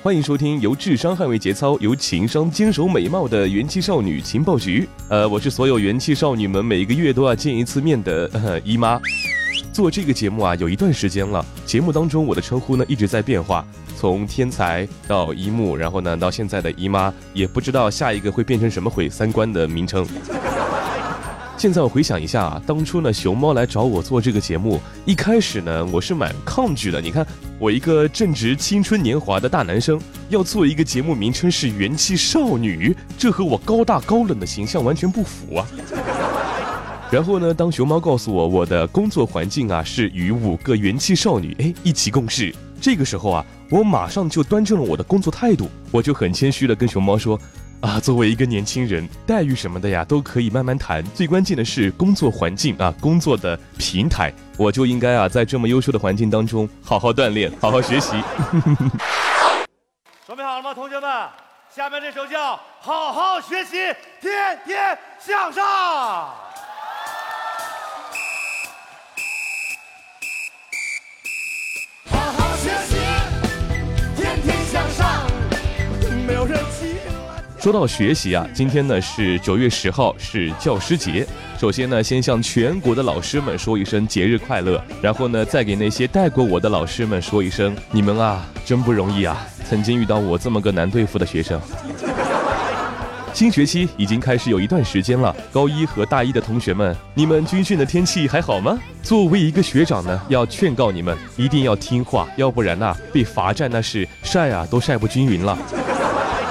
欢迎收听由智商捍卫节操、由情商坚守美貌的元气少女情报局。呃，我是所有元气少女们每个月都要见一次面的、呃、姨妈。做这个节目啊，有一段时间了。节目当中我的称呼呢一直在变化，从天才到一木，然后呢到现在的姨妈，也不知道下一个会变成什么毁三观的名称。现在我回想一下啊，当初呢，熊猫来找我做这个节目，一开始呢，我是蛮抗拒的。你看，我一个正值青春年华的大男生，要做一个节目名称是元气少女，这和我高大高冷的形象完全不符啊。然后呢，当熊猫告诉我我的工作环境啊是与五个元气少女哎一起共事，这个时候啊，我马上就端正了我的工作态度，我就很谦虚的跟熊猫说。啊，作为一个年轻人，待遇什么的呀都可以慢慢谈，最关键的是工作环境啊，工作的平台，我就应该啊在这么优秀的环境当中好好锻炼，好好学习。准备好了吗，同学们？下面这首叫《好好学习，天天向上》。说到学习啊，今天呢是九月十号，是教师节。首先呢，先向全国的老师们说一声节日快乐，然后呢，再给那些带过我的老师们说一声，你们啊真不容易啊，曾经遇到我这么个难对付的学生。新学期已经开始有一段时间了，高一和大一的同学们，你们军训的天气还好吗？作为一个学长呢，要劝告你们一定要听话，要不然呐、被罚站那是晒啊都晒不均匀了。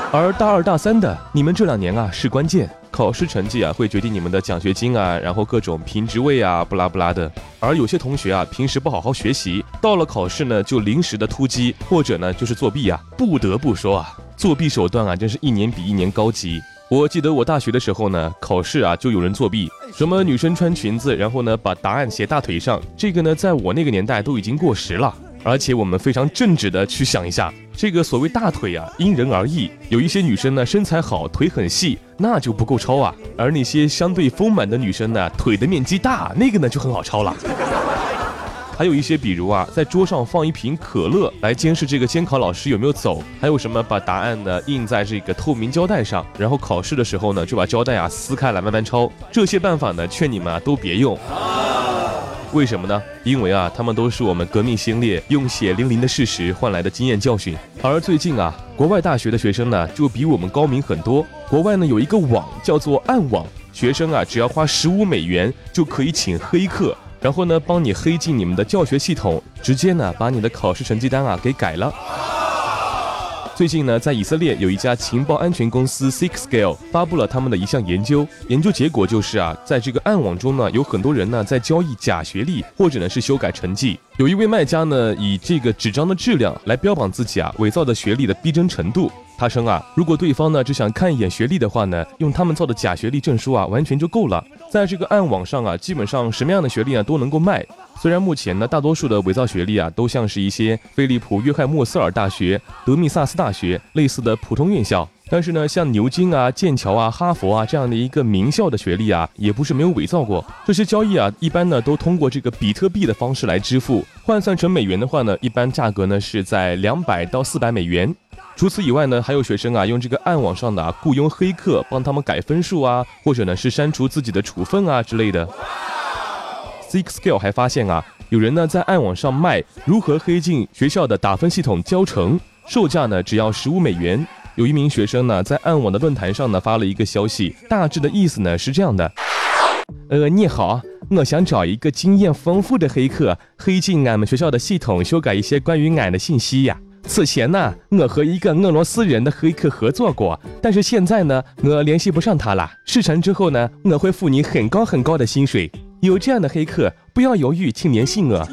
而大二大三的，你们这两年啊是关键，考试成绩啊会决定你们的奖学金啊，然后各种评职位啊，不拉不拉的。而有些同学啊，平时不好好学习，到了考试呢就临时的突击，或者呢就是作弊啊。不得不说啊，作弊手段啊真是一年比一年高级。我记得我大学的时候呢，考试啊就有人作弊，什么女生穿裙子，然后呢把答案写大腿上，这个呢在我那个年代都已经过时了。而且我们非常正直的去想一下，这个所谓大腿啊，因人而异。有一些女生呢身材好，腿很细，那就不够抄啊；而那些相对丰满的女生呢，腿的面积大，那个呢就很好抄了。还有一些，比如啊，在桌上放一瓶可乐来监视这个监考老师有没有走；还有什么把答案呢印在这个透明胶带上，然后考试的时候呢就把胶带啊撕开来慢慢抄。这些办法呢，劝你们啊都别用。为什么呢？因为啊，他们都是我们革命先烈用血淋淋的事实换来的经验教训。而最近啊，国外大学的学生呢，就比我们高明很多。国外呢有一个网叫做暗网，学生啊只要花十五美元就可以请黑客，然后呢帮你黑进你们的教学系统，直接呢把你的考试成绩单啊给改了。最近呢，在以色列有一家情报安全公司 Six-Scale 发布了他们的一项研究，研究结果就是啊，在这个暗网中呢，有很多人呢在交易假学历，或者呢是修改成绩。有一位卖家呢，以这个纸张的质量来标榜自己啊伪造的学历的逼真程度。他称啊，如果对方呢只想看一眼学历的话呢，用他们造的假学历证书啊，完全就够了。在这个暗网上啊，基本上什么样的学历啊都能够卖。虽然目前呢，大多数的伪造学历啊，都像是一些菲利普约翰莫斯尔大学、德密萨斯大学类似的普通院校，但是呢，像牛津啊、剑桥啊、哈佛啊这样的一个名校的学历啊，也不是没有伪造过。这些交易啊，一般呢都通过这个比特币的方式来支付，换算成美元的话呢，一般价格呢是在两百到四百美元。除此以外呢，还有学生啊用这个暗网上的、雇佣黑客帮他们改分数啊，或者呢是删除自己的处分啊之类的。Six-Scale 还发现啊，有人呢在暗网上卖如何黑进学校的打分系统教程，售价呢只要十五美元。有一名学生呢在暗网的论坛上呢发了一个消息，大致的意思呢是这样的：呃，你好，我想找一个经验丰富的黑客，黑进俺们学校的系统，修改一些关于俺的信息呀。此前呢，我和一个俄罗斯人的黑客合作过，但是现在呢，我联系不上他了。事成之后呢，我会付你很高很高的薪水。有这样的黑客，不要犹豫，请联系我。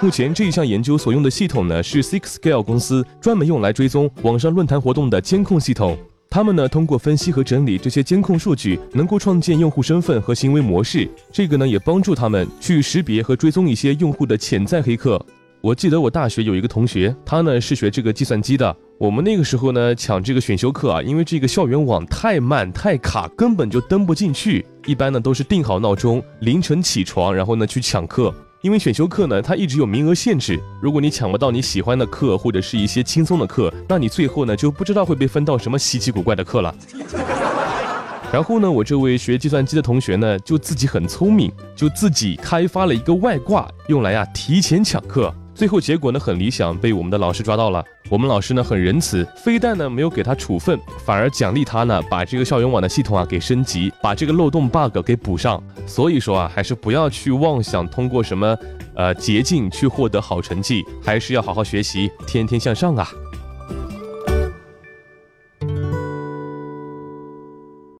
目前这一项研究所用的系统呢，是 Six Scale 公司专门用来追踪网上论坛活动的监控系统。他们呢通过分析和整理这些监控数据，能够创建用户身份和行为模式。这个呢也帮助他们去识别和追踪一些用户的潜在黑客。我记得我大学有一个同学，他呢是学这个计算机的。我们那个时候呢抢这个选修课啊，因为这个校园网太慢太卡，根本就登不进去。一般呢都是定好闹钟，凌晨起床，然后呢去抢课。因为选修课呢它一直有名额限制，如果你抢不到你喜欢的课或者是一些轻松的课，那你最后呢就不知道会被分到什么稀奇古怪的课了。然后呢，我这位学计算机的同学呢就自己很聪明，就自己开发了一个外挂，用来呀提前抢课。最后结果呢很理想，被我们的老师抓到了。我们老师呢很仁慈，非但呢没有给他处分，反而奖励他呢把这个校园网的系统啊给升级，把这个漏洞 bug 给补上。所以说啊，还是不要去妄想通过什么呃捷径去获得好成绩，还是要好好学习，天天向上啊。